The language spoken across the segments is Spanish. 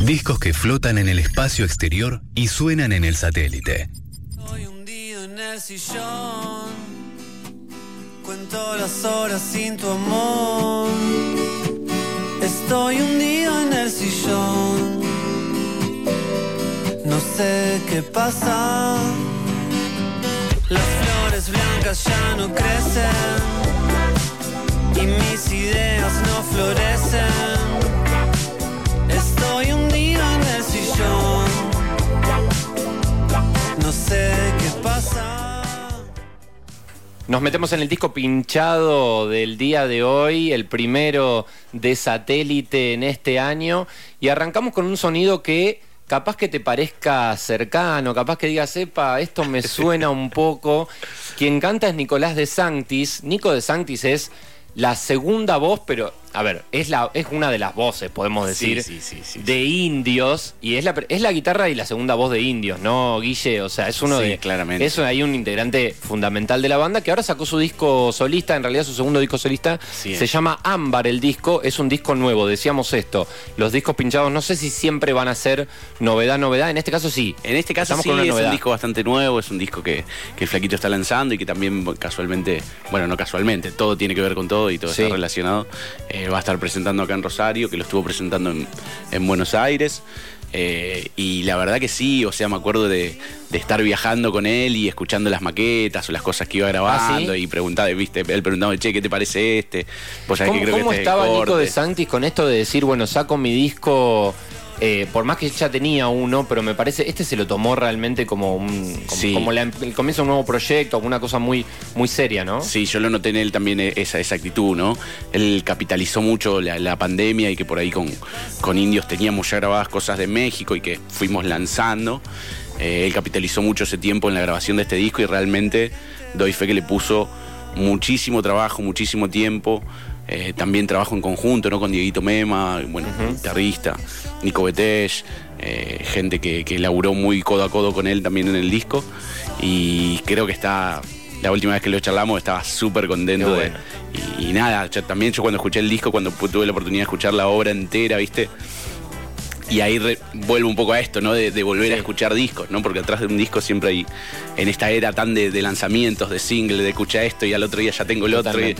Discos que flotan en el espacio exterior y suenan en el satélite. Estoy hundido en el sillón. Cuento las horas sin tu amor. Estoy hundido en el sillón. No sé qué pasa. Las flores blancas ya no crecen. Y mis ideas no florecen. No sé qué pasa. Nos metemos en el disco pinchado del día de hoy, el primero de satélite en este año, y arrancamos con un sonido que capaz que te parezca cercano, capaz que digas, epa, esto me suena un poco. Quien canta es Nicolás de Sanctis. Nico de Sanctis es la segunda voz, pero a ver, es, la, es una de las voces, podemos decir, Sí, sí, de indios, y es la, es la guitarra y la segunda voz de indios, ¿no, Guille? O sea, es uno Sí, de... claramente. Es ahí un integrante fundamental de la banda que ahora sacó su disco solista, en realidad su segundo disco solista, Sí, se llama Ámbar el disco, es un disco nuevo, decíamos esto, los discos pinchados no sé si siempre van a ser novedad, novedad, en este caso sí. En este caso Estamos sí con una es novedad. un disco bastante nuevo, es un disco que, que el Flaquito está lanzando y que también casualmente, bueno, no casualmente, todo tiene que ver con todo y todo está relacionado. Eh, va a estar presentando acá en Rosario, que lo estuvo presentando en, en Buenos Aires. Eh, y la verdad que sí, o sea, me acuerdo de, de estar viajando con él y escuchando las maquetas o las cosas que iba grabando ¿Ah, sí? y preguntaba, viste, él preguntaba, che, ¿qué te parece este? Sabés ¿Cómo, que creo cómo que este es estaba Nico corte. de Santis con esto de decir, bueno, saco mi disco, eh, por más que ya tenía uno, pero me parece, este se lo tomó realmente como, un, como, Sí. como la- el comienzo de un nuevo proyecto, como una cosa muy, muy seria, ¿no? Sí, yo lo noté en él también eh, esa, esa actitud, ¿no? Él capitalizó mucho la, la pandemia y que por ahí con, con indios teníamos ya grabadas cosas de México y que fuimos lanzando. Eh, él capitalizó mucho ese tiempo en la grabación de este disco y realmente doy fe que le puso muchísimo trabajo, muchísimo tiempo. Eh, también trabajo en conjunto, ¿no? Con Dieguito Mema, bueno, guitarrista, Nico Betech, eh, gente que, que laburó muy codo a codo con él también en el disco. Y creo que está la última vez que lo charlamos estaba súper contento de- y, y nada, yo también yo cuando escuché el disco, cuando tuve la oportunidad de escuchar la obra entera, ¿viste? Y ahí re- vuelvo un poco a esto, ¿no? De, de volver a escuchar discos, ¿no? Porque atrás de un disco siempre hay, en esta era tan de, de lanzamientos, de single, de escucha esto y al otro día ya tengo el otro. y-.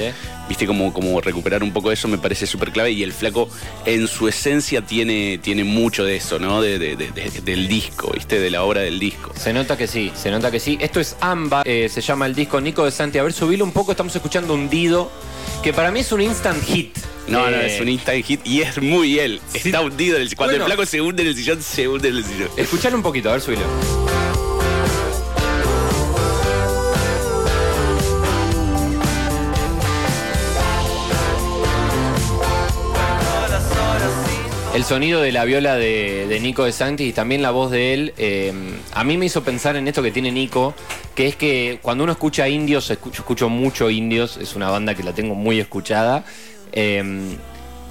Viste, como, como recuperar un poco eso me parece súper clave y el flaco en su esencia tiene, tiene mucho de eso, ¿no? De, de- de- de- del disco, ¿viste? De la obra del disco. Se nota que sí, se nota que sí. Esto es Amba, eh, se llama el disco Nico de Santi. A ver, subilo un poco, estamos escuchando Hundido, que para mí es un instant hit. No, no, Eh, es un instant hit y es muy él. Está hundido en el Cuando Bueno. el flaco se hunde en el sillón, se hunde en el sillón. Escuchalo un poquito, a ver, subilo. El sonido de la viola de, Nico de Santi y también la voz de él, eh, a mí me hizo pensar en esto que tiene Nico, que es que cuando uno escucha indios, escucho, escucho mucho indios, es una banda que la tengo muy escuchada, eh,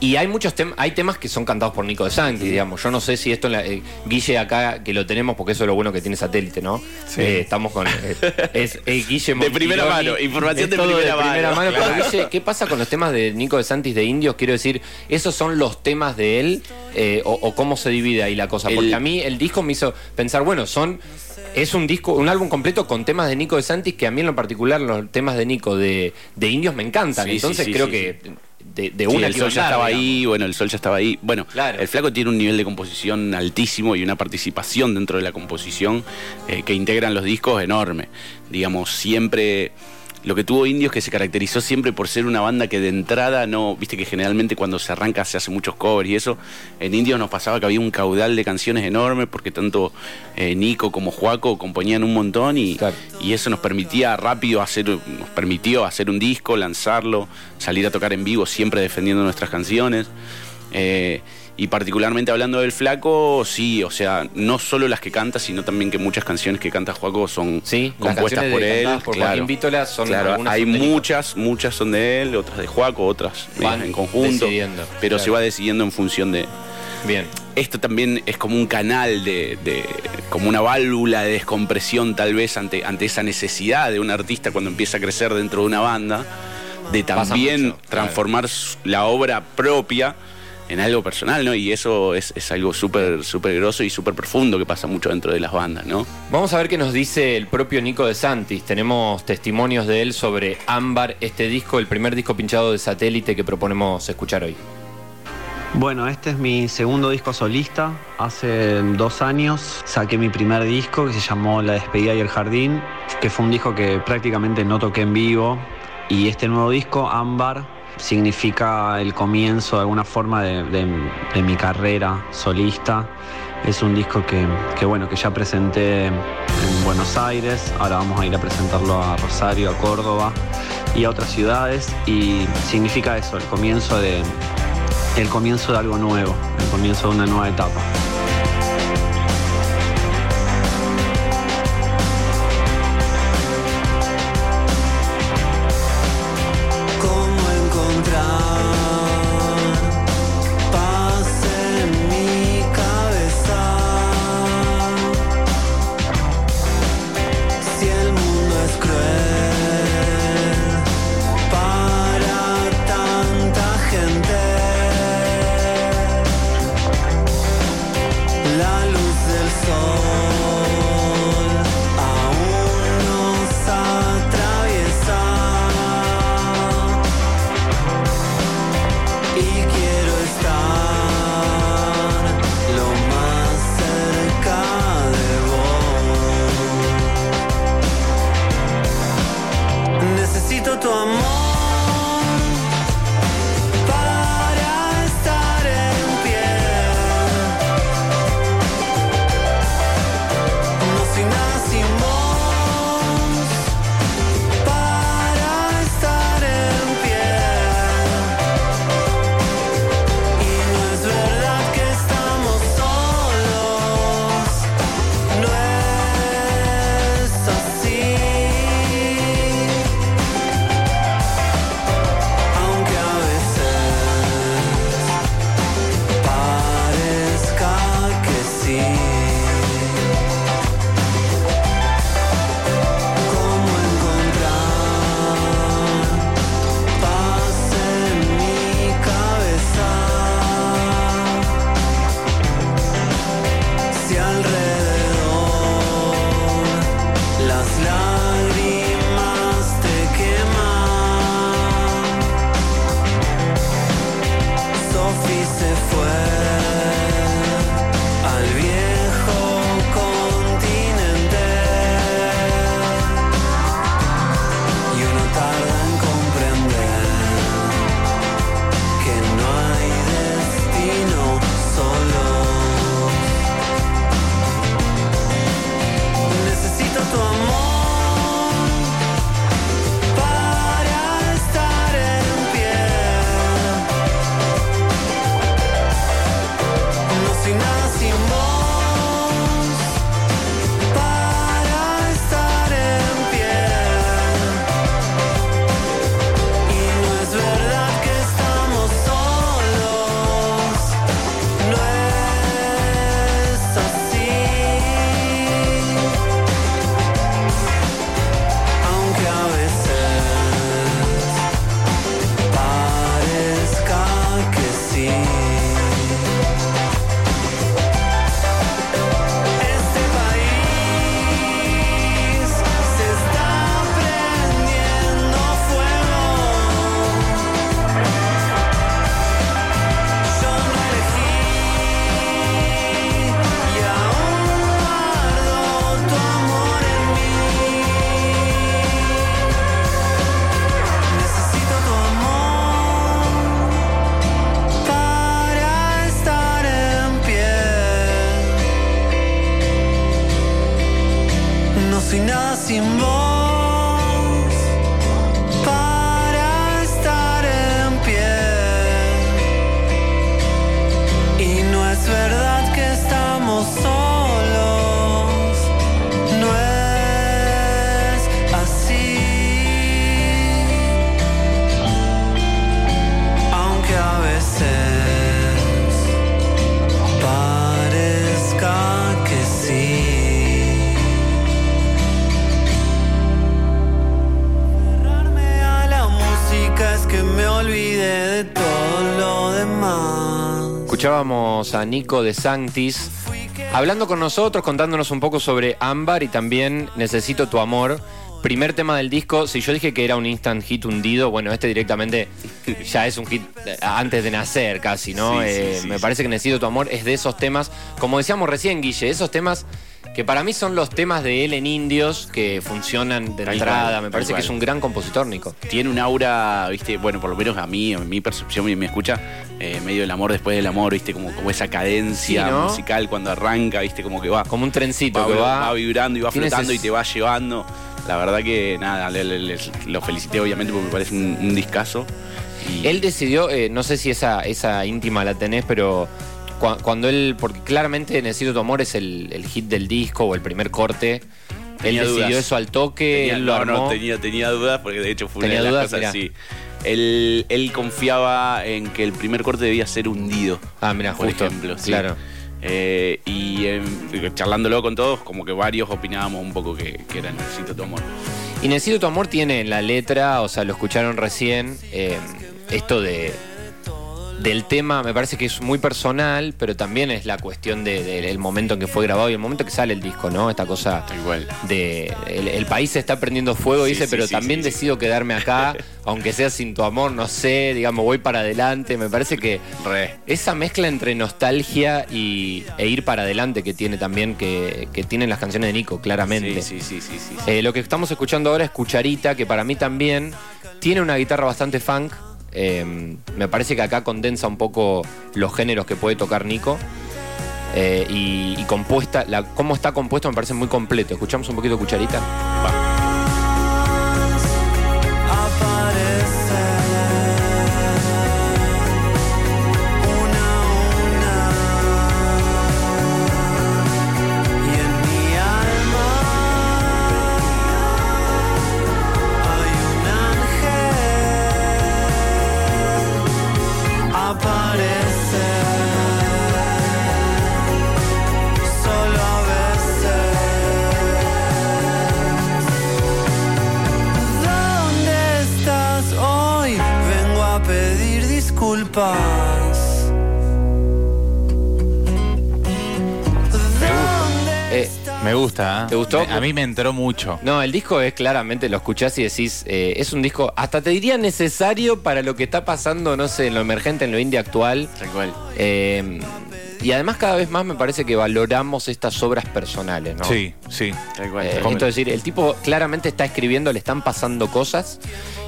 y hay muchos temas, hay temas que son cantados por Nico de Santi, digamos. Yo no sé si esto, en la- eh, Guille acá, que lo tenemos, porque eso es lo bueno que tiene satélite, ¿no? Eh, estamos con. eh, es Guille De primera mano, información de todo primera mano, Pero claro. Guille, ¿qué pasa con los temas de Nico de Santis de Indios? Quiero decir, ¿esos son los temas de él? O, o cómo se divide ahí la cosa? El- Porque a mí el disco me hizo pensar, bueno, son. Es un disco, un álbum completo con temas de Nico de Santis que a mí en lo particular los temas de Nico de, de Indios me encantan. Sí, sí, Entonces sí, creo sí, que de, de Sí, una el que sol ya estaba ahí, bueno, el sol ya estaba ahí. Bueno, Claro. el flaco tiene un nivel de composición altísimo y una participación dentro de la composición eh, que integran los discos enorme. Digamos, siempre. Lo que tuvo Indios que se caracterizó siempre por ser una banda que de entrada no, viste que generalmente cuando se arranca se hace muchos covers y eso. En Indios nos pasaba que había un caudal de canciones enorme porque tanto eh, Nico como Juaco componían un montón y, Claro. y eso nos permitía rápido hacer, nos permitió hacer un disco, lanzarlo, salir a tocar en vivo, siempre defendiendo nuestras canciones. Eh, y particularmente hablando del flaco, sí, o sea, no solo las que canta, sino también que muchas canciones que canta Juaco son Sí, compuestas por de- él. por claro. Joaquín Vítola son Claro, hay son muchas, muchas son de él, otras de Juaco, otras Van en conjunto. decidiendo, pero claro. se va decidiendo en función de, Bien. esto también es como un canal de, de- como una válvula de descompresión tal vez ante, ante esa necesidad de un artista cuando empieza a crecer dentro de una banda, de también mucho, transformar la obra propia en algo personal, ¿no? Y eso es, es algo súper, súper grosso y súper profundo que pasa mucho dentro de las bandas, ¿no? Vamos a ver qué nos dice el propio Nico de Santis. Tenemos testimonios de él sobre Ámbar, este disco, el primer disco pinchado de satélite que proponemos escuchar hoy. Bueno, este es mi segundo disco solista. Hace dos años saqué mi primer disco que se llamó La despedida y el jardín, que fue un disco que prácticamente no toqué en vivo. Y este nuevo disco, Ámbar, significa el comienzo de alguna forma de, mi carrera solista. Es un disco que, que, bueno, que ya presenté en Buenos Aires, ahora vamos a ir a presentarlo a Rosario, a Córdoba y a otras ciudades y significa eso, el comienzo de, el comienzo de algo nuevo, el comienzo de una nueva etapa. Escuchábamos a Nico de Sanctis hablando con nosotros, contándonos un poco sobre Ámbar y también Necesito tu amor. Primer tema del disco, si yo dije que era un instant hit hundido, bueno, este directamente ya es un hit antes de nacer casi, ¿no? Sí, Eh, sí, me parece que Necesito tu amor es de esos temas, como decíamos recién, Guille, esos temas que para mí son los temas de él en Indios que funcionan de entrada. me parece que es un gran compositor, Nico. Tiene un aura, viste, bueno, por lo menos a mí, en mi percepción y mi escucha, eh, medio del amor después del amor, viste, como, como esa cadencia Sí, ¿no? musical cuando arranca, viste, como que va, Como un trencito va, que va. va vibrando y va flotando ese- y te va llevando. La verdad que nada, le- lo felicité obviamente porque me parece un, un discazo. Y- Él decidió, eh, no sé si esa, esa íntima la tenés, pero cua- cuando él, porque claramente Necesito tu amor es el, el hit del disco o el primer corte. Tenía él decidió dudas. eso al toque, Tenía- él lo no, armó. no, tenía, tenía dudas porque de hecho fue Tenía una de dudas, las cosas así. Él, él confiaba en que el primer corte debía ser hundido. Ah, mira, por justo. ejemplo. sí. Claro. Eh, y eh, charlándolo con todos, como que varios opinábamos un poco que, que era Necesito tu amor. Y Necesito tu amor tiene en la letra, o sea, lo escucharon recién, eh, esto de del tema, me parece que es muy personal, pero también es la cuestión de- de- del momento en que fue grabado y el momento que sale el disco, ¿no? Esta cosa cual. de el, el país se está prendiendo fuego, Sí, dice, sí, pero sí, también decido quedarme acá, aunque sea sin tu amor, no sé, digamos, voy para adelante. Me parece que Re. esa mezcla entre nostalgia y, e ir para adelante que tiene también, que, que tienen las canciones de Nico, claramente. Sí, sí, sí, sí, sí, sí. Eh, lo que estamos escuchando ahora es Cucharita, que para mí también tiene una guitarra bastante funk. Eh, me parece que acá condensa un poco los géneros que puede tocar Nico. Eh, y, compuesta, cómo está compuesto me parece muy completo. Escuchamos un poquito Cucharita. Me gusta, ¿eh? ¿Te gustó? A mí me entró mucho. No, el disco es claramente, lo escuchás y decís, eh, es un disco, hasta te diría necesario para lo que está pasando, no sé, en lo emergente, en lo indie actual. Tal cual. Eh, y además cada vez más me parece que valoramos estas obras personales, ¿no? Sí, sí. Tal cual. Eh, esto es decir, el tipo claramente está escribiendo, le están pasando cosas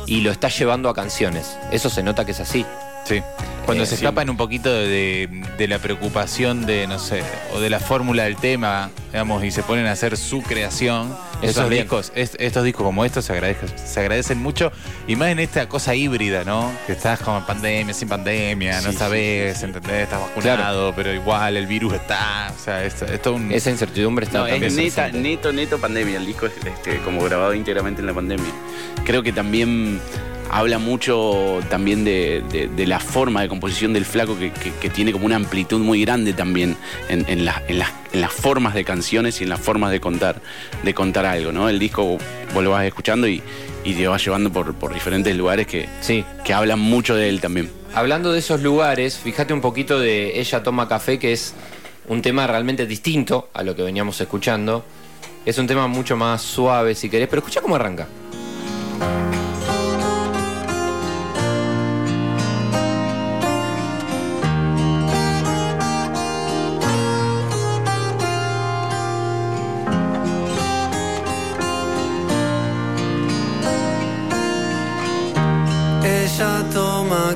y lo está llevando a canciones. Eso se nota que es así. Sí. Cuando Eh, se sí. escapan un poquito de, de la preocupación de, no sé, o de la fórmula del tema, digamos, y se ponen a hacer su creación, Eso esos discos, es- estos discos como estos se agradecen, se agradecen mucho, y más en esta cosa híbrida, ¿no? Que estás como en pandemia, sin pandemia, no Sí, sí, sabés, ¿entendés? Estás vacunado, pero igual el virus está, o sea, es, es todo un... Esa incertidumbre está No, es neta, neto, neto pandemia. El disco es este, como grabado íntegramente en la pandemia. Creo que también habla mucho también de, de- de la forma de composición del flaco que, que- que tiene como una amplitud muy grande también en, en la- en las, en las formas de canciones y en las formas de contar, de contar algo, ¿no? El disco vos lo vas escuchando y, y te vas llevando por, por diferentes lugares que, Sí. que hablan mucho de él también. Hablando de esos lugares, fíjate un poquito de Ella toma café, que es un tema realmente distinto a lo que veníamos escuchando. Es un tema mucho más suave, si querés, pero escucha cómo arranca.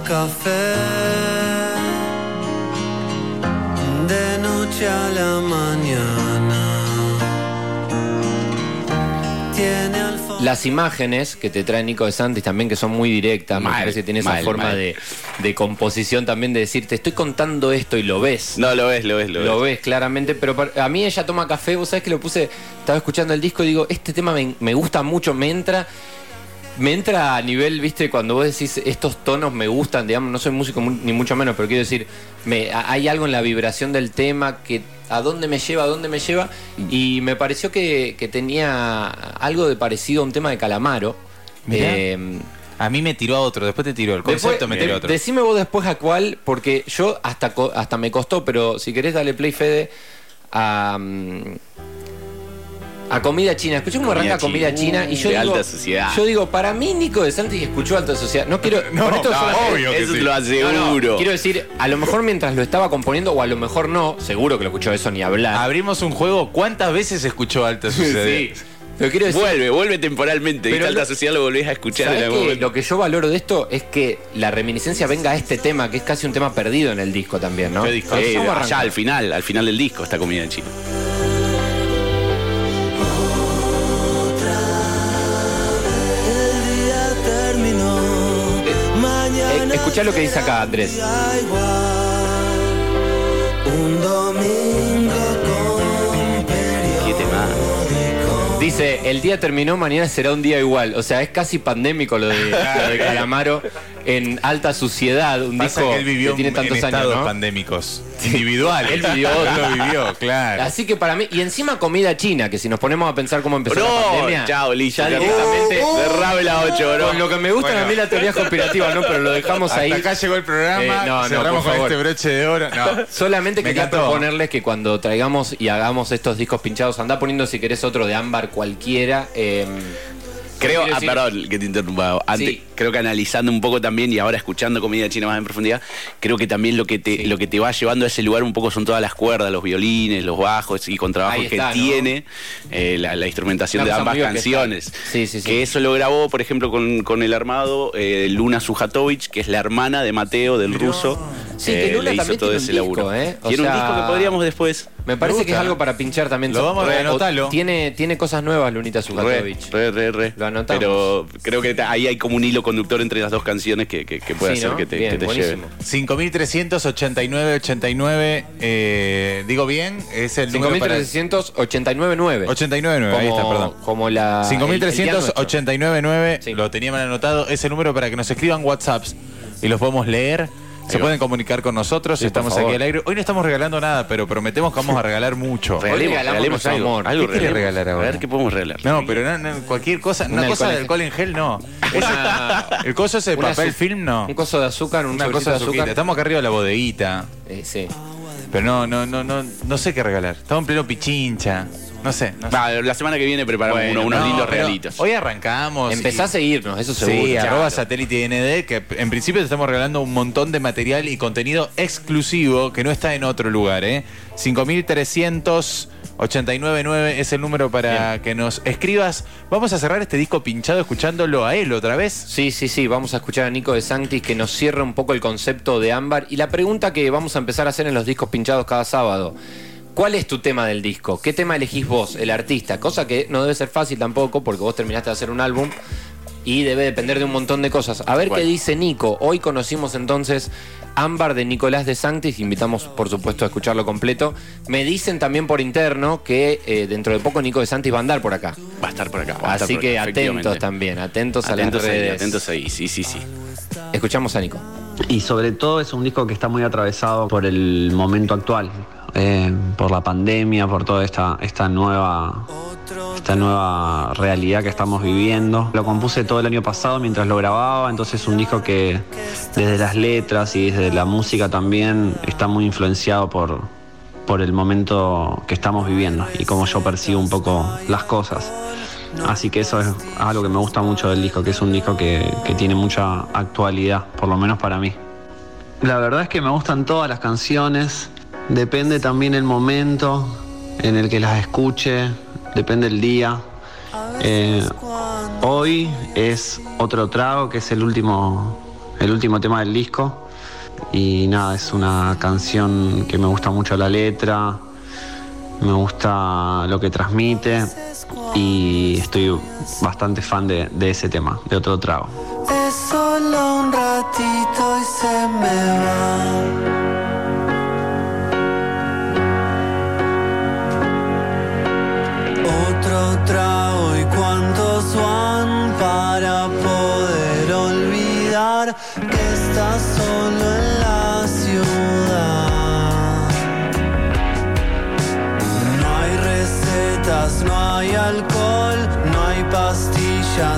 Café de noche a la mañana. Tiene al fondo Las imágenes que te trae Nico de Santis también, que son muy directas, me Mal, parece que tiene esa mal, forma mal. de, de composición también de decir, te estoy contando esto y lo ves. No, lo ves, lo ves, lo, Lo ves. ves claramente, pero para- a mí ella toma café, vos sabés que lo puse, estaba escuchando el disco y digo, este tema me, me gusta mucho, me entra, me entra a nivel, viste, cuando vos decís estos tonos me gustan, digamos, no soy músico ni mucho menos, pero quiero decir, me, hay algo en la vibración del tema que a dónde me lleva, a dónde me lleva, y me pareció que, que tenía algo de parecido a un tema de Calamaro. Eh, A mí me tiró a otro, después te tiró el concepto, Después, me tiró a otro. Decime vos después a cuál, porque yo hasta, hasta me costó, pero si querés dale play Fede a, mm, a comida china. Escuché cómo Comida arranca comida china. china y yo De digo, alta sociedad. yo digo, para mí Nico de Santis escuchó alta sociedad. No quiero, No, con esto no, solamente- obvio que Eso sí. te lo No, aseguro. quiero decir, a lo mejor mientras lo estaba componiendo, o a lo mejor no, seguro que lo escuchó eso ni hablar. Abrimos un juego, ¿cuántas veces escuchó Alta Sociedad? sí. Pero quiero decir, Vuelve, vuelve temporalmente. Pero alta lo- sociedad lo volvés a escuchar en ¿sabés algún qué? momento. Lo que yo valoro de esto es que la reminiscencia venga a este tema, que es casi un tema perdido en el disco también, ¿no? Eh, allá al final, al final del disco está comida en escuchá lo que dice acá, Andrés. Un domingo con Qué tema. Dice, el día terminó, mañana será un día igual. O sea, es casi pandémico lo de, lo de Calamaro en alta suciedad, un Pasa disco que él vivió que tiene en tantos años, ¿no? pandémicos. Individuales. Él vivió lo vivió, claro. Así que para mí, y encima comida china, que si nos ponemos a pensar cómo empezó la No, pandemia, chao, listo. ya ya directamente, Cerrame la 8, bro. con lo que me gustan Bueno. a mí las teorías conspirativas, ¿no? Pero lo dejamos Hasta ahí. acá llegó el programa. Eh, no, no, cerramos por con favor. este broche de oro. No. Solamente Me quería encantó. proponerles que cuando traigamos y hagamos estos discos pinchados, anda poniendo si querés otro de ámbar cualquiera. eh, Creo, ah, perdón que te interrumpa. Antes, Sí. creo que analizando un poco también y ahora escuchando comida china más en profundidad, creo que también lo que te, Sí. lo que te va llevando a ese lugar un poco son todas las cuerdas, los violines, los bajos y contrabajos que está, ¿no? tiene eh, la, la instrumentación de ambas canciones. Sí, sí, sí. Que eso lo grabó, por ejemplo, con, con el armado eh, Luna Sujatovich, que es la hermana de Mateo, del ruso. Sí, que le hizo también todo tiene ese un laburo. disco, ¿eh? O Tiene sea, un disco que podríamos después. Me parece Me que es gusta. algo para pinchar también. Lo vamos a Re- anotarlo. o- Tiene, tiene cosas nuevas, Lunita Re, Sujatovich. re, re, re. Lo anotamos. Pero creo que ahí hay como un hilo conductor entre las dos canciones que, que- que puede Sí, hacer ¿no? que te, Bien, que te buenísimo. lleve. 5.389.89. Eh, digo bien, es el número para... 5.389.9. 89.9, ahí está, perdón. Como la. el- el día nuestro. 5.389.9, Sí. lo tenía mal anotado, es el número para que nos escriban WhatsApps y los podemos leer. Se pueden comunicar con nosotros, Sí, estamos aquí al aire. Hoy no estamos regalando nada, pero prometemos que vamos a regalar mucho. Regalemos, regalemos algo. amor. algo ¿Qué quiere regalemos. regalar ahora? A ver qué podemos regalar. No, pero no, no, cualquier cosa, una Un cosa de alcohol en gel no. Una- el coso ese de papel film no. Un coso de azúcar, un Una cosa de de azúcar. azúcar. Estamos acá arriba de la bodeguita. Eh, sí. Pero no, no, no, no, no sé qué regalar. Estamos en pleno pichincha. No sé. No sé. Va, la semana que viene preparamos Bueno, uno- unos no, lindos regalitos. Hoy arrancamos. Empezá y- a seguirnos, eso seguro. Sí, Claro. arroba satélite ND, que en principio te estamos regalando un montón de material y contenido exclusivo que no está en otro lugar, ¿eh? 5.389.9 es el número para que nos escribas. Vamos a cerrar este disco pinchado escuchándolo a él otra vez. Sí, sí, sí, vamos a escuchar a Nico de Sanctis que nos cierra un poco el concepto de ámbar y la pregunta que vamos a empezar a hacer en los discos pinchados cada sábado. ¿Cuál es tu tema del disco? ¿Qué tema elegís vos, el artista? Cosa que no debe ser fácil tampoco porque vos terminaste de hacer un álbum y debe depender de un montón de cosas. A ver Bueno. qué dice Nico. Hoy conocimos entonces Ámbar de Nicolás de Sanctis, invitamos por supuesto a escucharlo completo. Me dicen también por interno que eh, dentro de poco Nico de Santis va a andar por acá. Va a estar por acá. va a estar Así por que acá, atentos también, atentos, Atentos a las ahí, redes. atentos ahí, sí, sí, sí. Escuchamos a Nico. Y sobre todo es un disco que está muy atravesado por el momento actual, eh, por la pandemia, por toda esta, esta nueva esta nueva realidad que estamos viviendo. Lo compuse todo el año pasado mientras lo grababa, entonces es un disco que desde las letras y desde la música también está muy influenciado por, por el momento que estamos viviendo y cómo yo percibo un poco las cosas. Así que eso es algo que me gusta mucho del disco, que es un disco que, que tiene mucha actualidad, por lo menos para mí. La verdad es que me gustan todas las canciones, depende también el momento en el que las escuche, depende el día. Eh, hoy es otro trago, que es el último, el último tema del disco. Y nada, es una canción que me gusta mucho la letra, me gusta lo que transmite y estoy bastante fan de, de ese tema, de otro trago. Es solo un ratito y se me va. No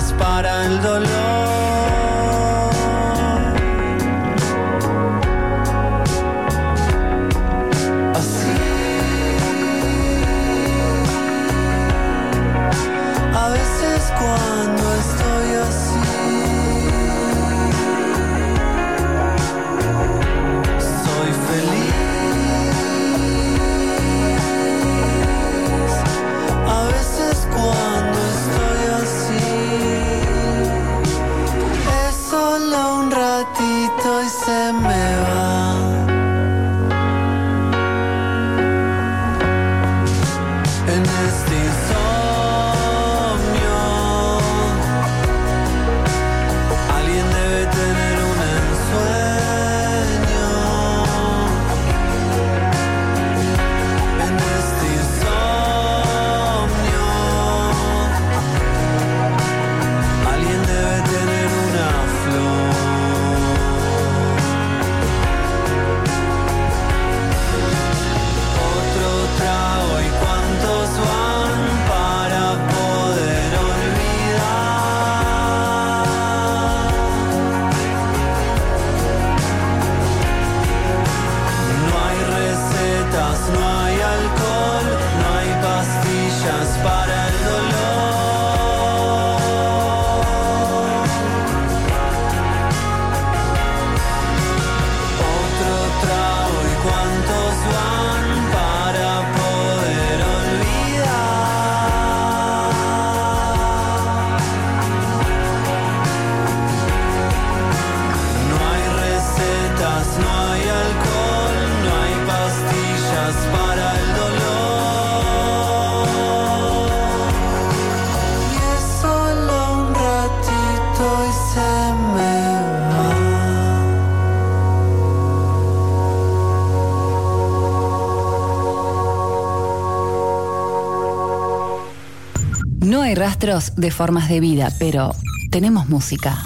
de formas de vida, pero tenemos música.